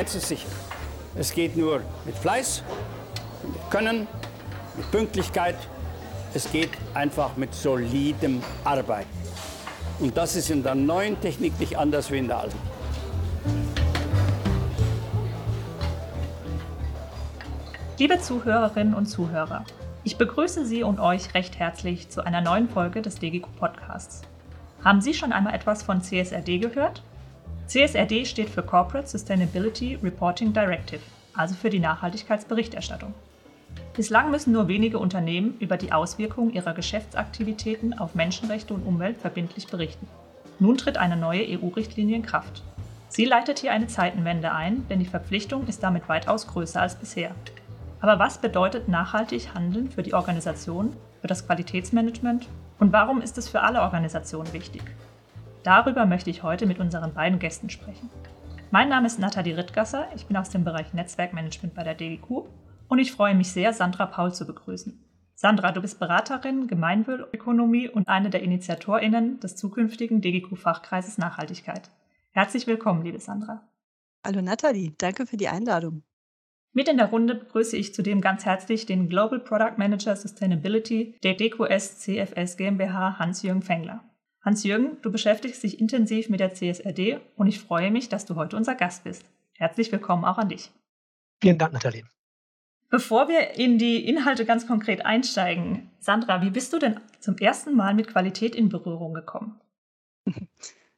eins ist sicher. Es geht nur mit Fleiß, mit Können, mit Pünktlichkeit. Es geht einfach mit solidem Arbeiten. Und das ist in der neuen Technik nicht anders wie in der alten. Liebe Zuhörerinnen und Zuhörer, ich begrüße Sie und euch recht herzlich zu einer neuen Folge des DGQ Podcasts. Haben Sie schon einmal etwas von CSRD gehört? CSRD steht für Corporate Sustainability Reporting Directive, also für die Nachhaltigkeitsberichterstattung. Bislang müssen nur wenige Unternehmen über die Auswirkungen ihrer Geschäftsaktivitäten auf Menschenrechte und Umwelt verbindlich berichten. Nun tritt eine neue EU-Richtlinie in Kraft. Sie leitet hier eine Zeitenwende ein, denn die Verpflichtung ist damit weitaus größer als bisher. Aber was bedeutet nachhaltig Handeln für die Organisation, für das Qualitätsmanagement und warum ist es für alle Organisationen wichtig? Darüber möchte ich heute mit unseren beiden Gästen sprechen. Mein Name ist Nathalie Rittgasser, ich bin aus dem Bereich Netzwerkmanagement bei der DGQ und ich freue mich sehr, Sandra Paul zu begrüßen. Sandra, du bist Beraterin Gemeinwohlökonomie und eine der InitiatorInnen des zukünftigen DGQ-Fachkreises Nachhaltigkeit. Herzlich willkommen, liebe Sandra. Hallo Nathalie, danke für die Einladung. Mit in der Runde begrüße ich zudem ganz herzlich den Global Product Manager Sustainability der DQS CFS GmbH Hans-Jürgen Fengler. Hans-Jürgen, du beschäftigst dich intensiv mit der CSRD und ich freue mich, dass du heute unser Gast bist. Herzlich willkommen auch an dich. Vielen Dank, Nathalie. Bevor wir in die Inhalte ganz konkret einsteigen, Sandra, wie bist du denn zum ersten Mal mit Qualität in Berührung gekommen?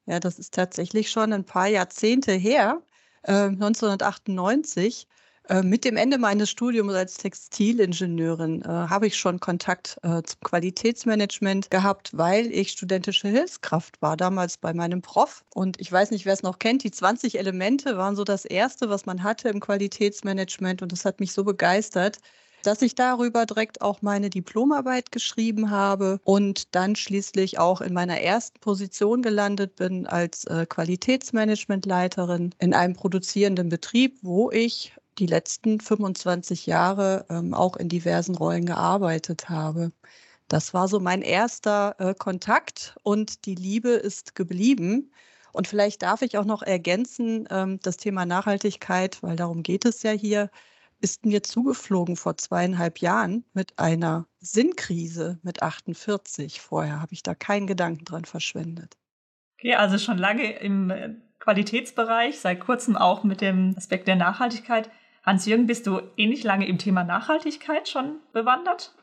Ja, das ist tatsächlich schon ein paar Jahrzehnte her, äh, 1998. Äh, mit dem Ende meines Studiums als Textilingenieurin äh, habe ich schon Kontakt äh, zum Qualitätsmanagement gehabt, weil ich studentische Hilfskraft war, damals bei meinem Prof. Und ich weiß nicht, wer es noch kennt, die 20 Elemente waren so das Erste, was man hatte im Qualitätsmanagement. Und das hat mich so begeistert, dass ich darüber direkt auch meine Diplomarbeit geschrieben habe und dann schließlich auch in meiner ersten Position gelandet bin als äh, Qualitätsmanagementleiterin in einem produzierenden Betrieb, wo ich die letzten 25 Jahre ähm, auch in diversen Rollen gearbeitet habe. Das war so mein erster äh, Kontakt und die Liebe ist geblieben. Und vielleicht darf ich auch noch ergänzen, ähm, das Thema Nachhaltigkeit, weil darum geht es ja hier, ist mir zugeflogen vor zweieinhalb Jahren mit einer Sinnkrise mit 48. Vorher habe ich da keinen Gedanken dran verschwendet. Okay, also schon lange im äh, Qualitätsbereich, seit kurzem auch mit dem Aspekt der Nachhaltigkeit. Hans-Jürgen, bist du ähnlich lange im Thema Nachhaltigkeit schon bewandert?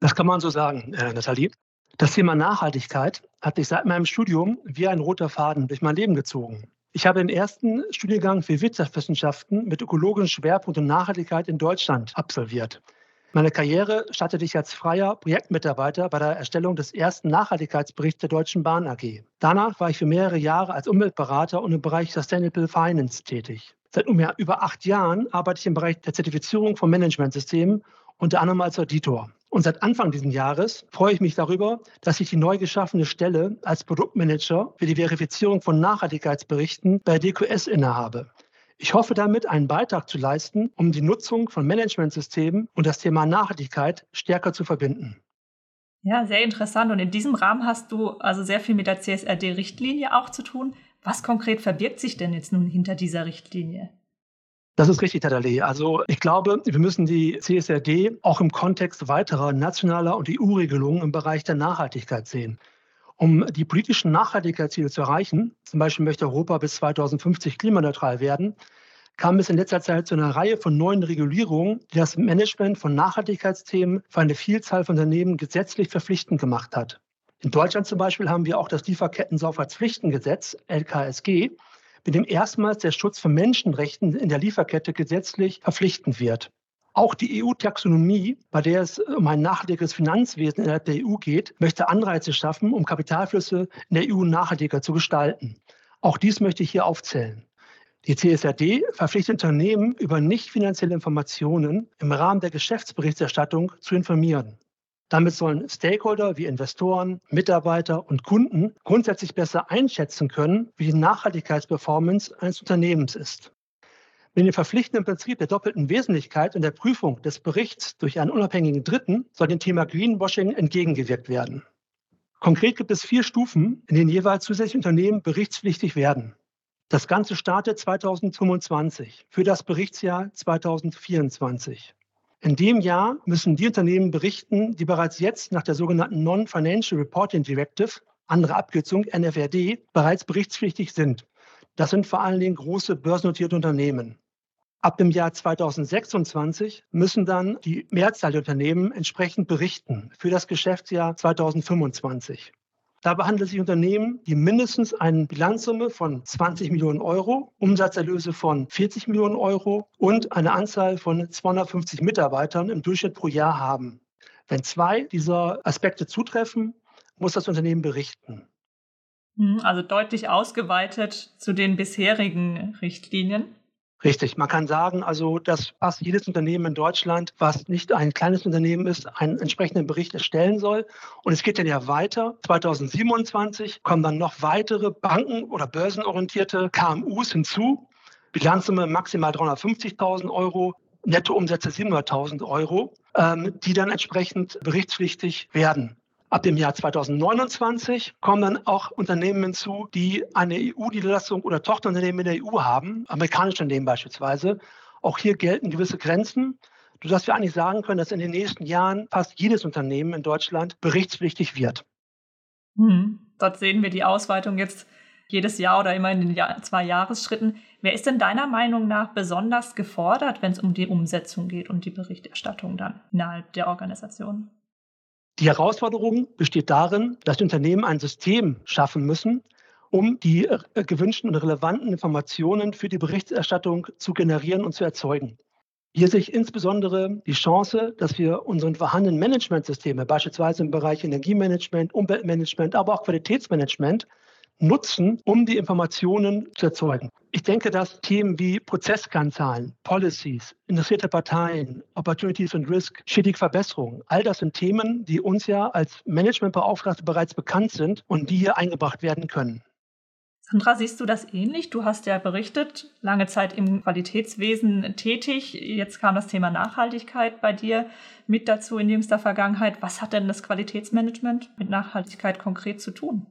Das kann man so sagen, äh, Nathalie. Das Thema Nachhaltigkeit hat sich seit meinem Studium wie ein roter Faden durch mein Leben gezogen. Ich habe den ersten Studiengang für Wirtschaftswissenschaften mit ökologischen Schwerpunkt und Nachhaltigkeit in Deutschland absolviert. Meine Karriere startete ich als freier Projektmitarbeiter bei der Erstellung des ersten Nachhaltigkeitsberichts der Deutschen Bahn AG. Danach war ich für mehrere Jahre als Umweltberater und im Bereich Sustainable Finance tätig. Seit nunmehr über acht Jahren arbeite ich im Bereich der Zertifizierung von Managementsystemen, unter anderem als Auditor. Und seit Anfang dieses Jahres freue ich mich darüber, dass ich die neu geschaffene Stelle als Produktmanager für die Verifizierung von Nachhaltigkeitsberichten bei DQS innehabe. Ich hoffe damit, einen Beitrag zu leisten, um die Nutzung von Managementsystemen und das Thema Nachhaltigkeit stärker zu verbinden. Ja, sehr interessant. Und in diesem Rahmen hast du also sehr viel mit der CSRD-Richtlinie auch zu tun. Was konkret verbirgt sich denn jetzt nun hinter dieser Richtlinie? Das ist richtig, Tadale. Also ich glaube, wir müssen die CSRD auch im Kontext weiterer nationaler und EU-Regelungen im Bereich der Nachhaltigkeit sehen. Um die politischen Nachhaltigkeitsziele zu erreichen, zum Beispiel möchte Europa bis 2050 klimaneutral werden, kam es in letzter Zeit zu einer Reihe von neuen Regulierungen, die das Management von Nachhaltigkeitsthemen für eine Vielzahl von Unternehmen gesetzlich verpflichtend gemacht hat. In Deutschland zum Beispiel haben wir auch das Lieferketten-Sorgfaltspflichtengesetz, LKSG, mit dem erstmals der Schutz von Menschenrechten in der Lieferkette gesetzlich verpflichtend wird. Auch die EU-Taxonomie, bei der es um ein nachhaltiges Finanzwesen innerhalb der EU geht, möchte Anreize schaffen, um Kapitalflüsse in der EU nachhaltiger zu gestalten. Auch dies möchte ich hier aufzählen. Die CSRD verpflichtet Unternehmen, über nicht finanzielle Informationen im Rahmen der Geschäftsberichterstattung zu informieren. Damit sollen Stakeholder wie Investoren, Mitarbeiter und Kunden grundsätzlich besser einschätzen können, wie die Nachhaltigkeitsperformance eines Unternehmens ist. Mit dem verpflichtenden Prinzip der doppelten Wesentlichkeit und der Prüfung des Berichts durch einen unabhängigen Dritten soll dem Thema Greenwashing entgegengewirkt werden. Konkret gibt es vier Stufen, in denen jeweils zusätzliche Unternehmen berichtspflichtig werden. Das Ganze startet 2025 für das Berichtsjahr 2024. In dem Jahr müssen die Unternehmen berichten, die bereits jetzt nach der sogenannten Non-Financial Reporting Directive, andere Abkürzung NFRD, bereits berichtspflichtig sind. Das sind vor allen Dingen große börsennotierte Unternehmen. Ab dem Jahr 2026 müssen dann die Mehrzahl der Unternehmen entsprechend berichten für das Geschäftsjahr 2025. Dabei handelt es sich um Unternehmen, die mindestens eine Bilanzsumme von 20 Millionen Euro, Umsatzerlöse von 40 Millionen Euro und eine Anzahl von 250 Mitarbeitern im Durchschnitt pro Jahr haben. Wenn zwei dieser Aspekte zutreffen, muss das Unternehmen berichten. Hm, also deutlich ausgeweitet zu den bisherigen Richtlinien. Richtig, man kann sagen, also dass fast jedes Unternehmen in Deutschland, was nicht ein kleines Unternehmen ist, einen entsprechenden Bericht erstellen soll. Und es geht dann ja weiter. 2027 kommen dann noch weitere Banken oder börsenorientierte KMUs hinzu. Bilanzsumme maximal 350.000 Euro, Nettoumsätze 700.000 Euro, ähm, die dann entsprechend berichtspflichtig werden. Ab dem Jahr 2029 kommen dann auch Unternehmen hinzu, die eine EU-Niederlassung oder Tochterunternehmen in der EU haben, amerikanische Unternehmen beispielsweise. Auch hier gelten gewisse Grenzen, sodass wir eigentlich sagen können, dass in den nächsten Jahren fast jedes Unternehmen in Deutschland berichtspflichtig wird. Hm. Dort sehen wir die Ausweitung jetzt jedes Jahr oder immer in den Jahr, zwei Jahresschritten. Wer ist denn deiner Meinung nach besonders gefordert, wenn es um die Umsetzung geht und die Berichterstattung dann innerhalb der Organisation? Die Herausforderung besteht darin, dass die Unternehmen ein System schaffen müssen, um die äh, gewünschten und relevanten Informationen für die Berichterstattung zu generieren und zu erzeugen. Hier sehe ich insbesondere die Chance, dass wir unseren vorhandenen Managementsysteme, beispielsweise im Bereich Energiemanagement, Umweltmanagement, aber auch Qualitätsmanagement, nutzen, um die Informationen zu erzeugen. Ich denke, dass Themen wie Prozesskennzahlen, Policies, interessierte Parteien, Opportunities and Risk, stetige Verbesserungen, all das sind Themen, die uns ja als Managementbeauftragte bereits bekannt sind und die hier eingebracht werden können. Sandra, siehst du das ähnlich? Du hast ja berichtet, lange Zeit im Qualitätswesen tätig. Jetzt kam das Thema Nachhaltigkeit bei dir mit dazu in jüngster Vergangenheit. Was hat denn das Qualitätsmanagement mit Nachhaltigkeit konkret zu tun?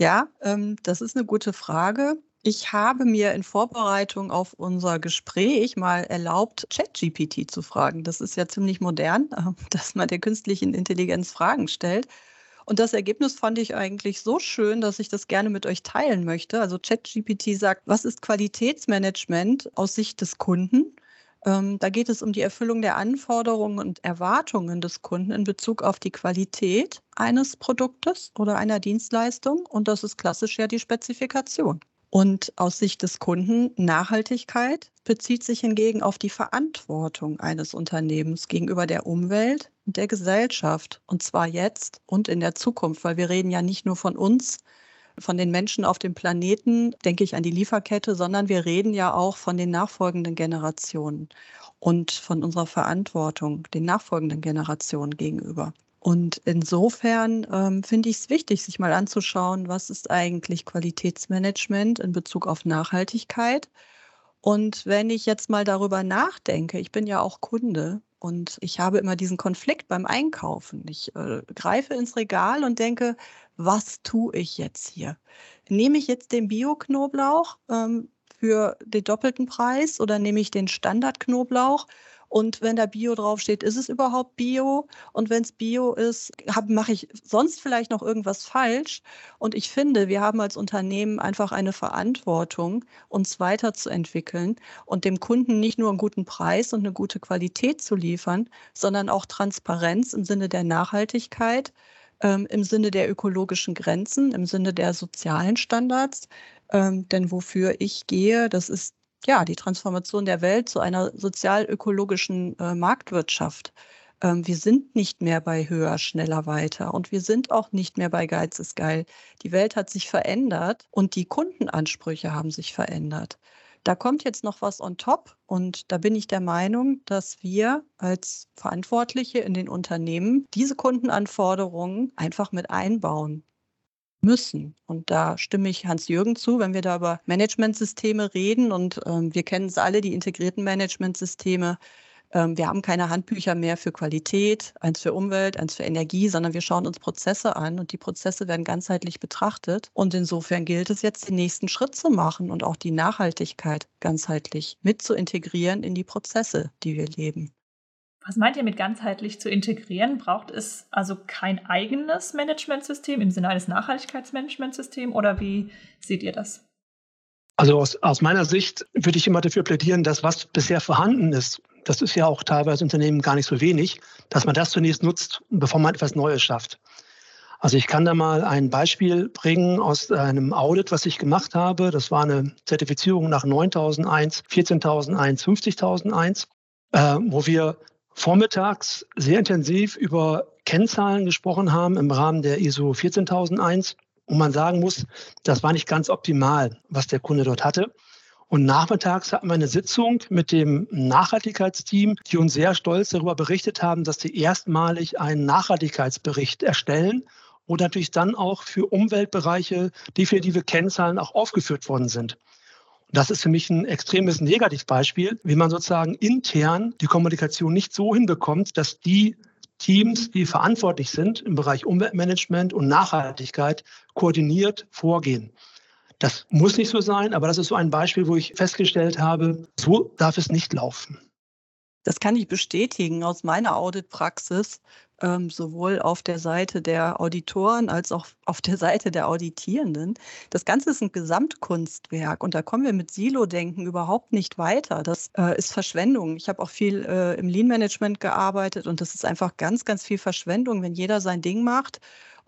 Ja, ähm, das ist eine gute Frage. Ich habe mir in Vorbereitung auf unser Gespräch mal erlaubt, ChatGPT zu fragen. Das ist ja ziemlich modern, äh, dass man der künstlichen Intelligenz Fragen stellt. Und das Ergebnis fand ich eigentlich so schön, dass ich das gerne mit euch teilen möchte. Also ChatGPT sagt, was ist Qualitätsmanagement aus Sicht des Kunden? Ähm, da geht es um die Erfüllung der Anforderungen und Erwartungen des Kunden in Bezug auf die Qualität eines Produktes oder einer Dienstleistung. Und das ist klassisch ja die Spezifikation. Und aus Sicht des Kunden Nachhaltigkeit bezieht sich hingegen auf die Verantwortung eines Unternehmens gegenüber der Umwelt und der Gesellschaft. Und zwar jetzt und in der Zukunft, weil wir reden ja nicht nur von uns, von den Menschen auf dem Planeten, denke ich an die Lieferkette, sondern wir reden ja auch von den nachfolgenden Generationen und von unserer Verantwortung den nachfolgenden Generationen gegenüber. Und insofern ähm, finde ich es wichtig, sich mal anzuschauen, was ist eigentlich Qualitätsmanagement in Bezug auf Nachhaltigkeit. Und wenn ich jetzt mal darüber nachdenke, ich bin ja auch Kunde und ich habe immer diesen Konflikt beim Einkaufen. Ich äh, greife ins Regal und denke, was tue ich jetzt hier? Nehme ich jetzt den Bio-Knoblauch ähm, für den doppelten Preis oder nehme ich den Standard-Knoblauch? Und wenn da Bio draufsteht, ist es überhaupt Bio? Und wenn es Bio ist, mache ich sonst vielleicht noch irgendwas falsch? Und ich finde, wir haben als Unternehmen einfach eine Verantwortung, uns weiterzuentwickeln und dem Kunden nicht nur einen guten Preis und eine gute Qualität zu liefern, sondern auch Transparenz im Sinne der Nachhaltigkeit ähm, im Sinne der ökologischen Grenzen, im Sinne der sozialen Standards. Ähm, denn wofür ich gehe, das ist ja die Transformation der Welt zu einer sozial-ökologischen äh, Marktwirtschaft. Ähm, wir sind nicht mehr bei höher, schneller, weiter und wir sind auch nicht mehr bei Geiz ist geil. Die Welt hat sich verändert und die Kundenansprüche haben sich verändert. Da kommt jetzt noch was on top und da bin ich der Meinung, dass wir als Verantwortliche in den Unternehmen diese Kundenanforderungen einfach mit einbauen müssen. Und da stimme ich Hans-Jürgen zu, wenn wir da über Managementsysteme reden und ähm, wir kennen es alle, die integrierten Managementsysteme Ähm, wir haben keine Handbücher mehr für Qualität, eins für Umwelt, eins für Energie, sondern wir schauen uns Prozesse an und die Prozesse werden ganzheitlich betrachtet. Und insofern gilt es jetzt, den nächsten Schritt zu machen und auch die Nachhaltigkeit ganzheitlich mit zu integrieren in die Prozesse, die wir leben. Was meint ihr mit ganzheitlich zu integrieren? Braucht es also kein eigenes Managementsystem im Sinne eines Nachhaltigkeitsmanagementsystems oder wie seht ihr das? Also aus, aus meiner Sicht würde ich immer dafür plädieren, dass was bisher vorhanden ist, das ist ja auch teilweise Unternehmen gar nicht so wenig, dass man das zunächst nutzt, bevor man etwas Neues schafft. Also ich kann da mal ein Beispiel bringen aus einem Audit, was ich gemacht habe. Das war eine Zertifizierung nach 9001, 14001, 50001, äh, wo wir vormittags sehr intensiv über Kennzahlen gesprochen haben im Rahmen der ISO 14001. Und man sagen muss, das war nicht ganz optimal, was der Kunde dort hatte. Und nachmittags hatten wir eine Sitzung mit dem Nachhaltigkeitsteam, die uns sehr stolz darüber berichtet haben, dass sie erstmalig einen Nachhaltigkeitsbericht erstellen und natürlich dann auch für Umweltbereiche definitive Kennzahlen auch aufgeführt worden sind. Das ist für mich ein extremes Negativbeispiel, wie man sozusagen intern die Kommunikation nicht so hinbekommt, dass die Teams, die verantwortlich sind im Bereich Umweltmanagement und Nachhaltigkeit, koordiniert vorgehen. Das muss nicht so sein, aber das ist so ein Beispiel, wo ich festgestellt habe, so darf es nicht laufen. Das kann ich bestätigen aus meiner Auditpraxis ähm, sowohl auf der Seite der Auditoren als auch auf der Seite der Auditierenden. Das Ganze ist ein Gesamtkunstwerk und da kommen wir mit Silo-Denken überhaupt nicht weiter. Das äh, ist Verschwendung. Ich habe auch viel äh, im Lean-Management gearbeitet und das ist einfach ganz, ganz viel Verschwendung, wenn jeder sein Ding macht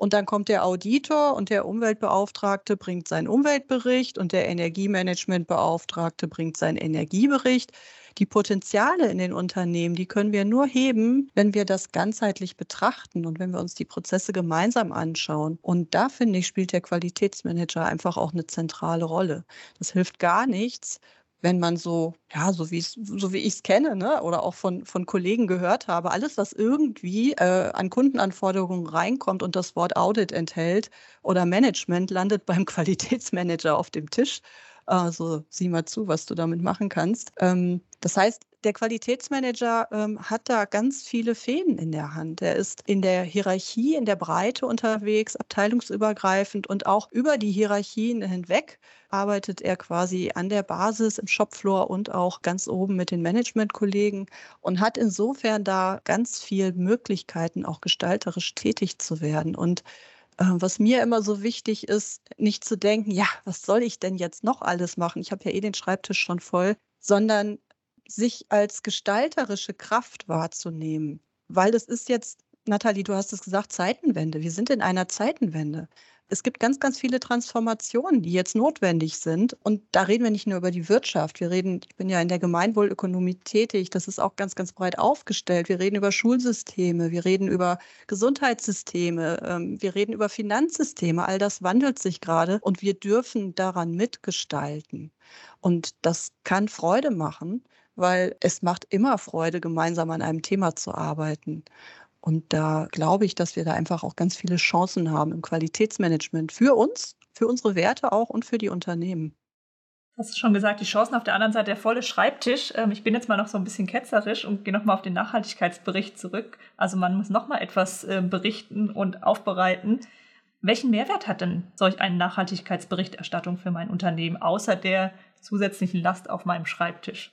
und dann kommt der Auditor und der Umweltbeauftragte bringt seinen Umweltbericht und der Energiemanagementbeauftragte bringt seinen Energiebericht. Die Potenziale in den Unternehmen, die können wir nur heben, wenn wir das ganzheitlich betrachten und wenn wir uns die Prozesse gemeinsam anschauen. Und da finde ich, spielt der Qualitätsmanager einfach auch eine zentrale Rolle. Das hilft gar nichts, wenn man so, ja, so wie so wie ich es kenne, ne, oder auch von, von Kollegen gehört habe, alles, was irgendwie äh, an Kundenanforderungen reinkommt und das Wort Audit enthält oder Management, landet beim Qualitätsmanager auf dem Tisch. Also sieh mal zu, was du damit machen kannst. Ähm, das heißt, der Qualitätsmanager ähm, hat da ganz viele Fäden in der Hand. Er ist in der Hierarchie, in der Breite unterwegs, abteilungsübergreifend und auch über die Hierarchien hinweg arbeitet er quasi an der Basis im Shopfloor und auch ganz oben mit den Managementkollegen und hat insofern da ganz viele Möglichkeiten, auch gestalterisch tätig zu werden. Und was mir immer so wichtig ist, nicht zu denken, ja, was soll ich denn jetzt noch alles machen? Ich habe ja eh den Schreibtisch schon voll, sondern sich als gestalterische Kraft wahrzunehmen. Weil es ist jetzt, Nathalie, du hast es gesagt, Zeitenwende. Wir sind in einer Zeitenwende. Es gibt ganz, ganz viele Transformationen, die jetzt notwendig sind. Und da reden wir nicht nur über die Wirtschaft. Wir reden, ich bin ja in der Gemeinwohlökonomie tätig. Das ist auch ganz, ganz breit aufgestellt. Wir reden über Schulsysteme. Wir reden über Gesundheitssysteme. Ähm, wir reden über Finanzsysteme. All das wandelt sich gerade und wir dürfen daran mitgestalten. Und das kann Freude machen, weil es macht immer Freude, gemeinsam an einem Thema zu arbeiten. Und da glaube ich, dass wir da einfach auch ganz viele Chancen haben im Qualitätsmanagement für uns, für unsere Werte auch und für die Unternehmen. Hast du schon gesagt, die Chancen auf der anderen Seite, der volle Schreibtisch. Ähm, ich bin jetzt mal noch so ein bisschen ketzerisch und gehe nochmal auf den Nachhaltigkeitsbericht zurück. Also man muss nochmal etwas äh, berichten und aufbereiten. Welchen Mehrwert hat denn solch eine Nachhaltigkeitsberichterstattung für mein Unternehmen, außer der zusätzlichen Last auf meinem Schreibtisch?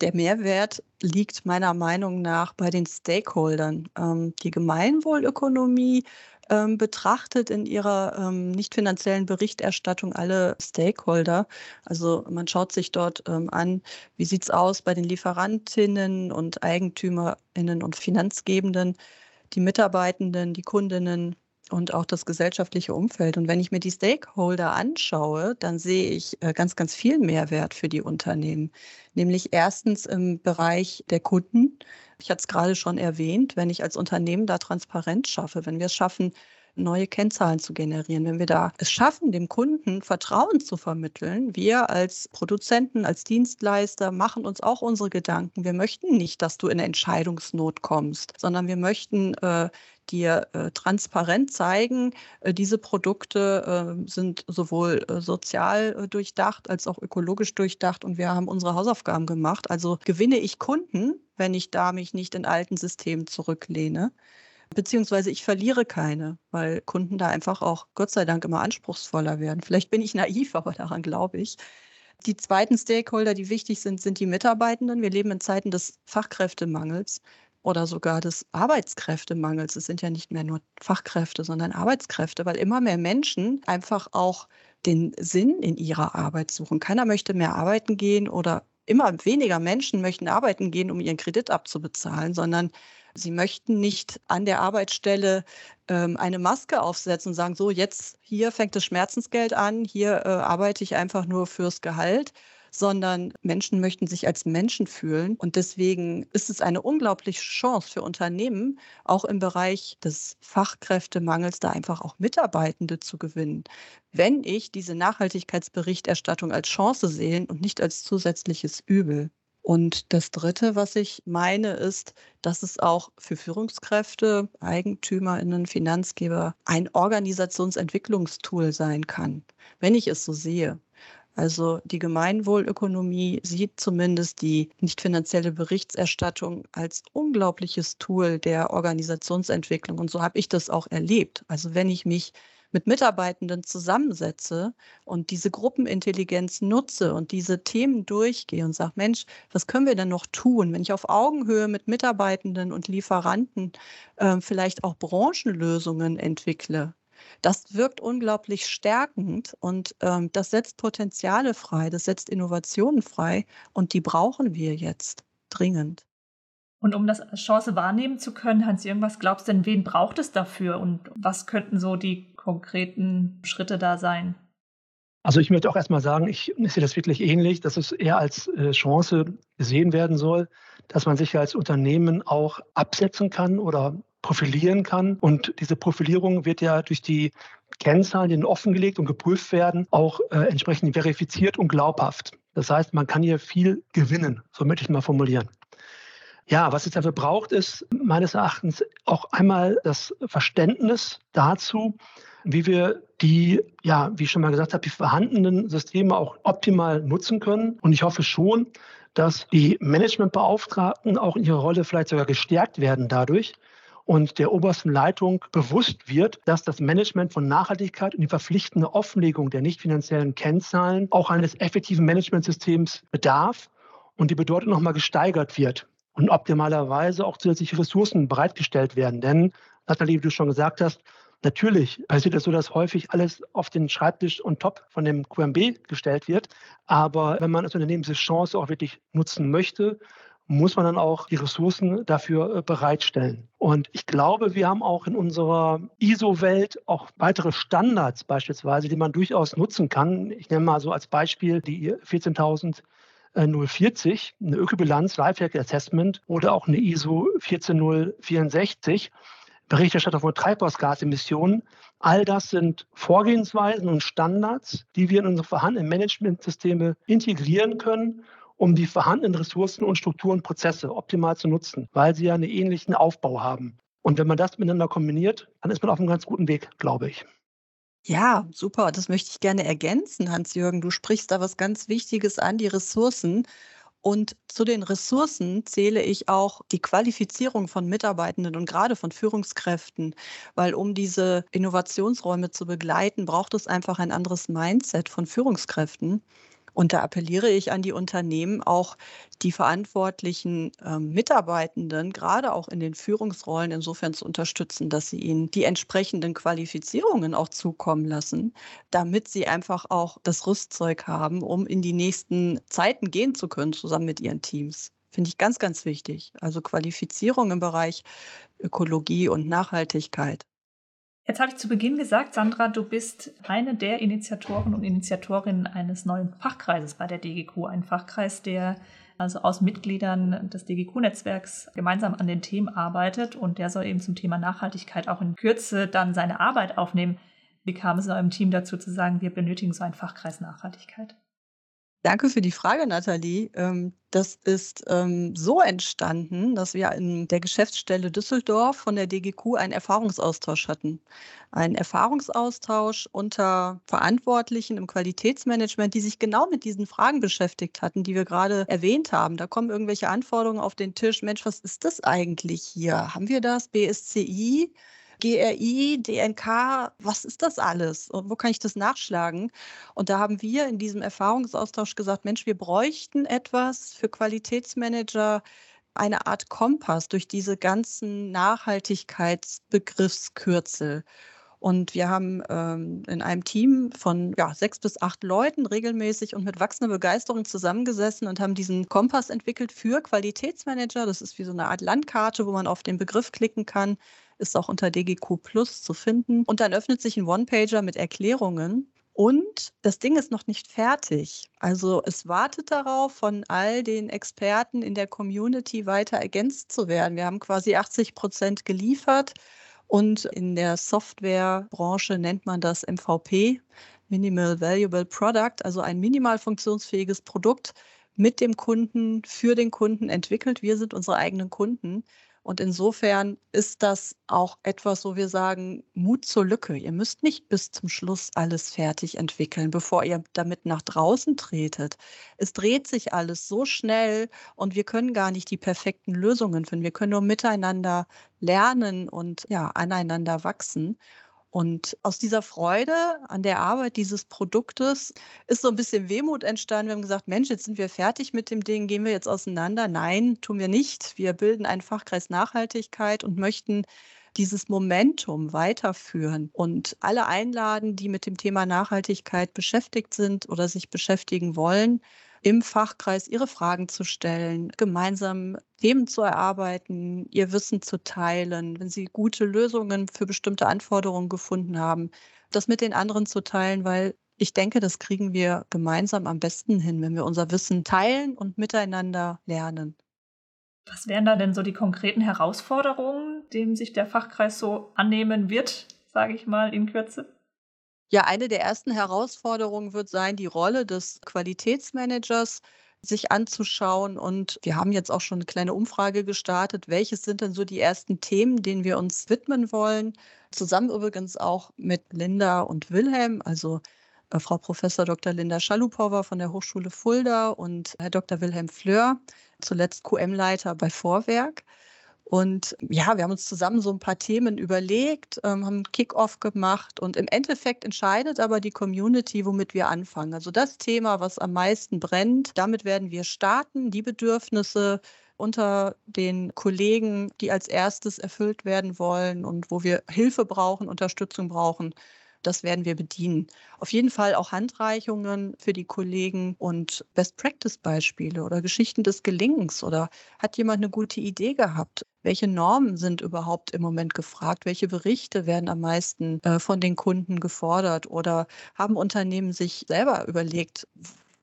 Der Mehrwert liegt meiner Meinung nach bei den Stakeholdern. Ähm, die Gemeinwohlökonomie ähm, betrachtet in ihrer ähm, nicht finanziellen Berichterstattung alle Stakeholder. Also man schaut sich dort ähm, an, wie sieht es aus bei den Lieferantinnen und Eigentümerinnen und Finanzgebenden, die Mitarbeitenden, die Kundinnen, und auch das gesellschaftliche Umfeld. Und wenn ich mir die Stakeholder anschaue, dann sehe ich äh, ganz, ganz viel Mehrwert für die Unternehmen. Nämlich erstens im Bereich der Kunden. Ich hatte es gerade schon erwähnt, wenn ich als Unternehmen da Transparenz schaffe, wenn wir es schaffen, neue Kennzahlen zu generieren. Wenn wir da es schaffen, dem Kunden Vertrauen zu vermitteln, wir als Produzenten, als Dienstleister machen uns auch unsere Gedanken. Wir möchten nicht, dass du in Entscheidungsnot kommst, sondern wir möchten äh, dir äh, transparent zeigen, äh, diese Produkte äh, sind sowohl äh, sozial äh, durchdacht als auch ökologisch durchdacht und wir haben unsere Hausaufgaben gemacht. Also gewinne ich Kunden, wenn ich da mich nicht in alten Systemen zurücklehne. Beziehungsweise ich verliere keine, weil Kunden da einfach auch Gott sei Dank immer anspruchsvoller werden. Vielleicht bin ich naiv, aber daran glaube ich. Die zweiten Stakeholder, die wichtig sind, sind die Mitarbeitenden. Wir leben in Zeiten des Fachkräftemangels oder sogar des Arbeitskräftemangels. Es sind ja nicht mehr nur Fachkräfte, sondern Arbeitskräfte, weil immer mehr Menschen einfach auch den Sinn in ihrer Arbeit suchen. Keiner möchte mehr arbeiten gehen oder immer weniger Menschen möchten arbeiten gehen, um ihren Kredit abzubezahlen, sondern sie möchten nicht an der Arbeitsstelle ähm, eine Maske aufsetzen und sagen, so jetzt hier fängt das Schmerzensgeld an, hier äh, arbeite ich einfach nur fürs Gehalt, sondern Menschen möchten sich als Menschen fühlen. Und deswegen ist es eine unglaubliche Chance für Unternehmen, auch im Bereich des Fachkräftemangels da einfach auch Mitarbeitende zu gewinnen. Wenn ich diese Nachhaltigkeitsberichterstattung als Chance sehe und nicht als zusätzliches Übel. Und das Dritte, was ich meine, ist, dass es auch für Führungskräfte, Eigentümerinnen, Finanzgeber ein Organisationsentwicklungstool sein kann, wenn ich es so sehe. Also die Gemeinwohlökonomie sieht zumindest die nicht finanzielle Berichterstattung als unglaubliches Tool der Organisationsentwicklung. Und so habe ich das auch erlebt. Also wenn ich mich mit Mitarbeitenden zusammensetze und diese Gruppenintelligenz nutze und diese Themen durchgehe und sage, Mensch, was können wir denn noch tun, wenn ich auf Augenhöhe mit Mitarbeitenden und Lieferanten äh, vielleicht auch Branchenlösungen entwickle, das wirkt unglaublich stärkend und ähm, das setzt Potenziale frei, das setzt Innovationen frei und die brauchen wir jetzt dringend. Und um das als Chance wahrnehmen zu können, Hans irgendwas glaubst du denn, wen braucht es dafür und was könnten so die konkreten Schritte da sein? Also ich möchte auch erstmal sagen, ich sehe das wirklich ähnlich, dass es eher als äh, Chance gesehen werden soll, dass man sich als Unternehmen auch absetzen kann oder profilieren kann. Und diese Profilierung wird ja durch die Kennzahlen, die offengelegt und geprüft werden, auch äh, entsprechend verifiziert und glaubhaft. Das heißt, man kann hier viel gewinnen, so möchte ich mal formulieren. Ja, was es dafür braucht, ist meines Erachtens auch einmal das Verständnis dazu, wie wir die, ja, wie ich schon mal gesagt habe, die vorhandenen Systeme auch optimal nutzen können. Und ich hoffe schon, dass die Managementbeauftragten auch in ihrer Rolle vielleicht sogar gestärkt werden dadurch, und der obersten Leitung bewusst wird, dass das Management von Nachhaltigkeit und die verpflichtende Offenlegung der nicht finanziellen Kennzahlen auch eines effektiven Managementsystems bedarf und die Bedeutung nochmal gesteigert wird und optimalerweise auch zusätzliche Ressourcen bereitgestellt werden. Denn, Nathalie, wie du schon gesagt hast, Natürlich passiert es so, dass häufig alles auf den Schreibtisch und top von dem QMB gestellt wird. Aber wenn man als Unternehmen diese Chance auch wirklich nutzen möchte muss man dann auch die Ressourcen dafür äh, bereitstellen. Und ich glaube, wir haben auch in unserer ISO-Welt auch weitere Standards beispielsweise, die man durchaus nutzen kann. Ich nenne mal so als Beispiel die 14.040, eine Ökobilanz Lifehack Assessment oder auch eine ISO 14064, Berichterstattung von Treibhausgasemissionen. All das sind Vorgehensweisen und Standards, die wir in unsere vorhandenen Managementsysteme integrieren können um die vorhandenen Ressourcen und Strukturen und Prozesse optimal zu nutzen, weil sie ja einen ähnlichen Aufbau haben. Und wenn man das miteinander kombiniert, dann ist man auf einem ganz guten Weg, glaube ich. Ja, super. Das möchte ich gerne ergänzen, Hans-Jürgen. Du sprichst da was ganz Wichtiges an, die Ressourcen. Und zu den Ressourcen zähle ich auch die Qualifizierung von Mitarbeitenden und gerade von Führungskräften, weil um diese Innovationsräume zu begleiten, braucht es einfach ein anderes Mindset von Führungskräften. Und da appelliere ich an die Unternehmen, auch die verantwortlichen äh, Mitarbeitenden, gerade auch in den Führungsrollen, insofern zu unterstützen, dass sie ihnen die entsprechenden Qualifizierungen auch zukommen lassen, damit sie einfach auch das Rüstzeug haben, um in die nächsten Zeiten gehen zu können, zusammen mit ihren Teams. Finde ich ganz, ganz wichtig. Also Qualifizierung im Bereich Ökologie und Nachhaltigkeit. Jetzt habe ich zu Beginn gesagt, Sandra, du bist eine der Initiatoren und Initiatorinnen eines neuen Fachkreises bei der DGQ. Ein Fachkreis, der also aus Mitgliedern des DGQ-Netzwerks gemeinsam an den Themen arbeitet und der soll eben zum Thema Nachhaltigkeit auch in Kürze dann seine Arbeit aufnehmen. Wie kam es eurem Team dazu zu sagen, wir benötigen so einen Fachkreis Nachhaltigkeit? Danke für die Frage, Nathalie. Ähm, das ist ähm, so entstanden, dass wir in der Geschäftsstelle Düsseldorf von der DGQ einen Erfahrungsaustausch hatten. Ein Erfahrungsaustausch unter Verantwortlichen im Qualitätsmanagement, die sich genau mit diesen Fragen beschäftigt hatten, die wir gerade erwähnt haben. Da kommen irgendwelche Anforderungen auf den Tisch. Mensch, was ist das eigentlich hier? Haben wir das? BSCI? GRI, DNK, was ist das alles und wo kann ich das nachschlagen? Und da haben wir in diesem Erfahrungsaustausch gesagt, Mensch, wir bräuchten etwas für Qualitätsmanager, eine Art Kompass durch diese ganzen Nachhaltigkeitsbegriffskürzel. Und wir haben ähm, in einem Team von ja, sechs bis acht Leuten regelmäßig und mit wachsender Begeisterung zusammengesessen und haben diesen Kompass entwickelt für Qualitätsmanager. Das ist wie so eine Art Landkarte, wo man auf den Begriff klicken kann ist auch unter DGQ Plus zu finden. Und dann öffnet sich ein One-Pager mit Erklärungen. Und das Ding ist noch nicht fertig. Also es wartet darauf, von all den Experten in der Community weiter ergänzt zu werden. Wir haben quasi 80 Prozent geliefert. Und in der Softwarebranche nennt man das MVP, Minimal Valuable Product, also ein minimal funktionsfähiges Produkt mit dem Kunden, für den Kunden entwickelt. Wir sind unsere eigenen Kunden. Und insofern ist das auch etwas, wo wir sagen, Mut zur Lücke. Ihr müsst nicht bis zum Schluss alles fertig entwickeln, bevor ihr damit nach draußen tretet. Es dreht sich alles so schnell und wir können gar nicht die perfekten Lösungen finden. Wir können nur miteinander lernen und ja, aneinander wachsen. Und aus dieser Freude an der Arbeit dieses Produktes ist so ein bisschen Wehmut entstanden. Wir haben gesagt, Mensch, jetzt sind wir fertig mit dem Ding, gehen wir jetzt auseinander? Nein, tun wir nicht. Wir bilden einen Fachkreis Nachhaltigkeit und möchten dieses Momentum weiterführen und alle einladen, die mit dem Thema Nachhaltigkeit beschäftigt sind oder sich beschäftigen wollen, im Fachkreis ihre Fragen zu stellen, gemeinsam Themen zu erarbeiten, ihr Wissen zu teilen, wenn sie gute Lösungen für bestimmte Anforderungen gefunden haben, das mit den anderen zu teilen, weil ich denke, das kriegen wir gemeinsam am besten hin, wenn wir unser Wissen teilen und miteinander lernen. Was wären da denn so die konkreten Herausforderungen, dem sich der Fachkreis so annehmen wird, sage ich mal in Kürze? Ja, eine der ersten Herausforderungen wird sein, die Rolle des Qualitätsmanagers sich anzuschauen. Und wir haben jetzt auch schon eine kleine Umfrage gestartet. Welches sind denn so die ersten Themen, denen wir uns widmen wollen? Zusammen übrigens auch mit Linda und Wilhelm, also äh, Frau Professor Dr. Linda Schalupowa von der Hochschule Fulda und Herr Dr. Wilhelm Fleur, zuletzt QM-Leiter bei Vorwerk. Und ja, wir haben uns zusammen so ein paar Themen überlegt, ähm, haben Kick-off gemacht und im Endeffekt entscheidet aber die Community, womit wir anfangen. Also das Thema, was am meisten brennt, damit werden wir starten, die Bedürfnisse unter den Kollegen, die als erstes erfüllt werden wollen und wo wir Hilfe brauchen, Unterstützung brauchen. Das werden wir bedienen. Auf jeden Fall auch Handreichungen für die Kollegen und Best-Practice-Beispiele oder Geschichten des Gelingens oder hat jemand eine gute Idee gehabt? Welche Normen sind überhaupt im Moment gefragt? Welche Berichte werden am meisten äh, von den Kunden gefordert? Oder haben Unternehmen sich selber überlegt,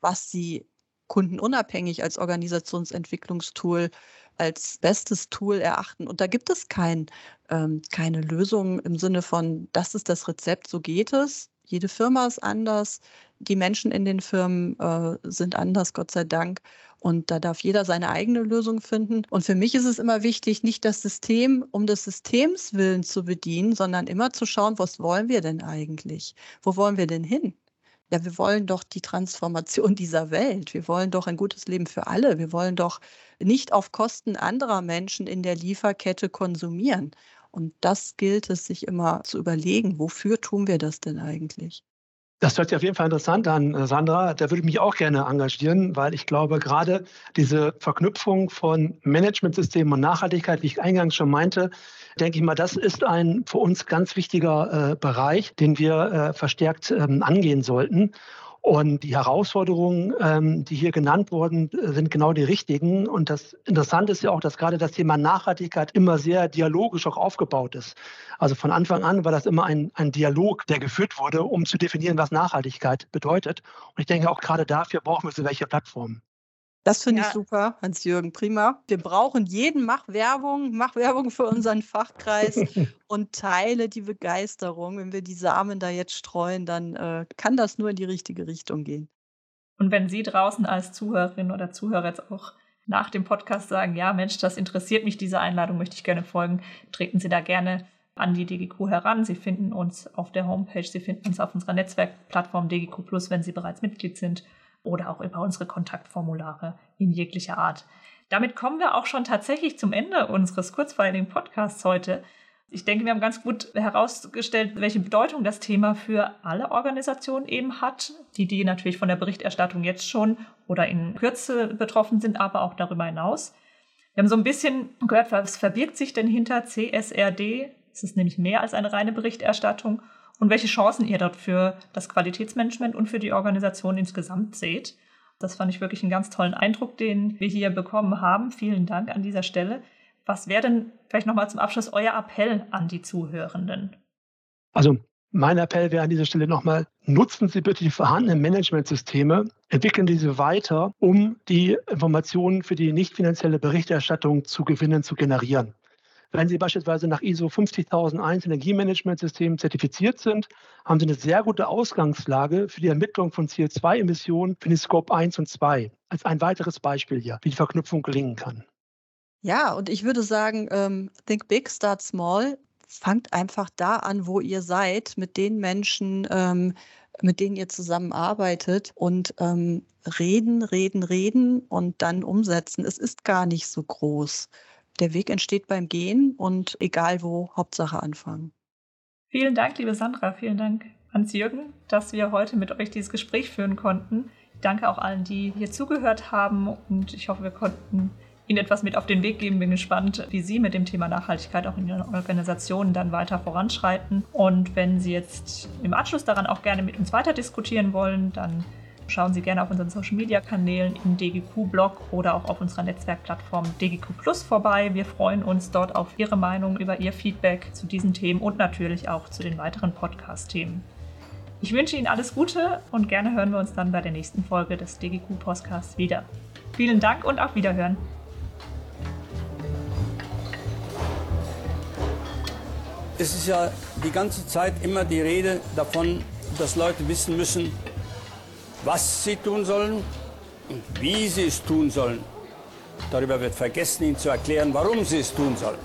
was sie kundenunabhängig als Organisationsentwicklungstool als bestes Tool erachten. Und da gibt es kein, ähm, keine Lösung im Sinne von, das ist das Rezept, so geht es. Jede Firma ist anders. Die Menschen in den Firmen äh, sind anders, Gott sei Dank. Und da darf jeder seine eigene Lösung finden. Und für mich ist es immer wichtig, nicht das System um des Systems willen zu bedienen, sondern immer zu schauen, was wollen wir denn eigentlich? Wo wollen wir denn hin? Ja, wir wollen doch die Transformation dieser Welt. Wir wollen doch ein gutes Leben für alle. Wir wollen doch nicht auf Kosten anderer Menschen in der Lieferkette konsumieren. Und das gilt es sich immer zu überlegen, wofür tun wir das denn eigentlich? Das hört sich auf jeden Fall interessant an, äh, Sandra. Da würde ich mich auch gerne engagieren, weil ich glaube, gerade diese Verknüpfung von Managementsystemen und Nachhaltigkeit, wie ich eingangs schon meinte, denke ich mal, das ist ein für uns ganz wichtiger äh, Bereich, den wir äh, verstärkt ähm, angehen sollten. Und die Herausforderungen, ähm, die hier genannt wurden, sind genau die richtigen. Und das Interessante ist ja auch, dass gerade das Thema Nachhaltigkeit immer sehr dialogisch auch aufgebaut ist. Also von Anfang an war das immer ein, ein Dialog, der geführt wurde, um zu definieren, was Nachhaltigkeit bedeutet. Und ich denke auch gerade dafür brauchen wir so welche Plattformen. Das finde ja. ich super, Hans-Jürgen, prima. Wir brauchen jeden, mach Werbung, mach Werbung für unseren Fachkreis und teile die Begeisterung. Wenn wir die Samen da jetzt streuen, dann äh, kann das nur in die richtige Richtung gehen. Und wenn Sie draußen als Zuhörerin oder Zuhörer jetzt auch nach dem Podcast sagen, ja Mensch, das interessiert mich, diese Einladung möchte ich gerne folgen, treten Sie da gerne an die DGQ heran. Sie finden uns auf der Homepage, Sie finden uns auf unserer Netzwerkplattform DGQ Plus, wenn Sie bereits Mitglied sind, oder auch über unsere Kontaktformulare in jeglicher Art. Damit kommen wir auch schon tatsächlich zum Ende unseres kurzweiligen Podcasts heute. Ich denke, wir haben ganz gut herausgestellt, welche Bedeutung das Thema für alle Organisationen eben hat, die, die natürlich von der Berichterstattung jetzt schon oder in Kürze betroffen sind, aber auch darüber hinaus. Wir haben so ein bisschen gehört, was verbirgt sich denn hinter CSRD? Es ist nämlich mehr als eine reine Berichterstattung und welche Chancen ihr dort für das Qualitätsmanagement und für die Organisation insgesamt seht. Das fand ich wirklich einen ganz tollen Eindruck, den wir hier bekommen haben. Vielen Dank an dieser Stelle. Was wäre denn vielleicht nochmal zum Abschluss euer Appell an die Zuhörenden? Also mein Appell wäre an dieser Stelle nochmal, nutzen Sie bitte die vorhandenen Managementsysteme, entwickeln diese weiter, um die Informationen für die nicht finanzielle Berichterstattung zu gewinnen, zu generieren. Wenn Sie beispielsweise nach ISO 50001 Energiemanagementsystem zertifiziert sind, haben Sie eine sehr gute Ausgangslage für die Ermittlung von CO2-Emissionen für den Scope 1 und 2. Als ein weiteres Beispiel hier, wie die Verknüpfung gelingen kann. Ja, und ich würde sagen, ähm, think big, start small. Fangt einfach da an, wo ihr seid, mit den Menschen, ähm, mit denen ihr zusammenarbeitet und ähm, reden, reden, reden und dann umsetzen. Es ist gar nicht so groß der Weg entsteht beim Gehen und egal wo, Hauptsache anfangen. Vielen Dank, liebe Sandra. Vielen Dank, Hans-Jürgen, dass wir heute mit euch dieses Gespräch führen konnten. Ich danke auch allen, die hier zugehört haben und ich hoffe, wir konnten Ihnen etwas mit auf den Weg geben. Bin gespannt, wie Sie mit dem Thema Nachhaltigkeit auch in Ihren Organisationen dann weiter voranschreiten. Und wenn Sie jetzt im Anschluss daran auch gerne mit uns weiter diskutieren wollen, dann Schauen Sie gerne auf unseren Social Media Kanälen im DGQ-Blog oder auch auf unserer Netzwerkplattform DGQ Plus vorbei. Wir freuen uns dort auf Ihre Meinung, über Ihr Feedback zu diesen Themen und natürlich auch zu den weiteren Podcast-Themen. Ich wünsche Ihnen alles Gute und gerne hören wir uns dann bei der nächsten Folge des DGQ Podcasts wieder. Vielen Dank und auf Wiederhören. Es ist ja die ganze Zeit immer die Rede davon, dass Leute wissen müssen, was sie tun sollen und wie sie es tun sollen. Darüber wird vergessen, ihnen zu erklären, warum sie es tun sollen.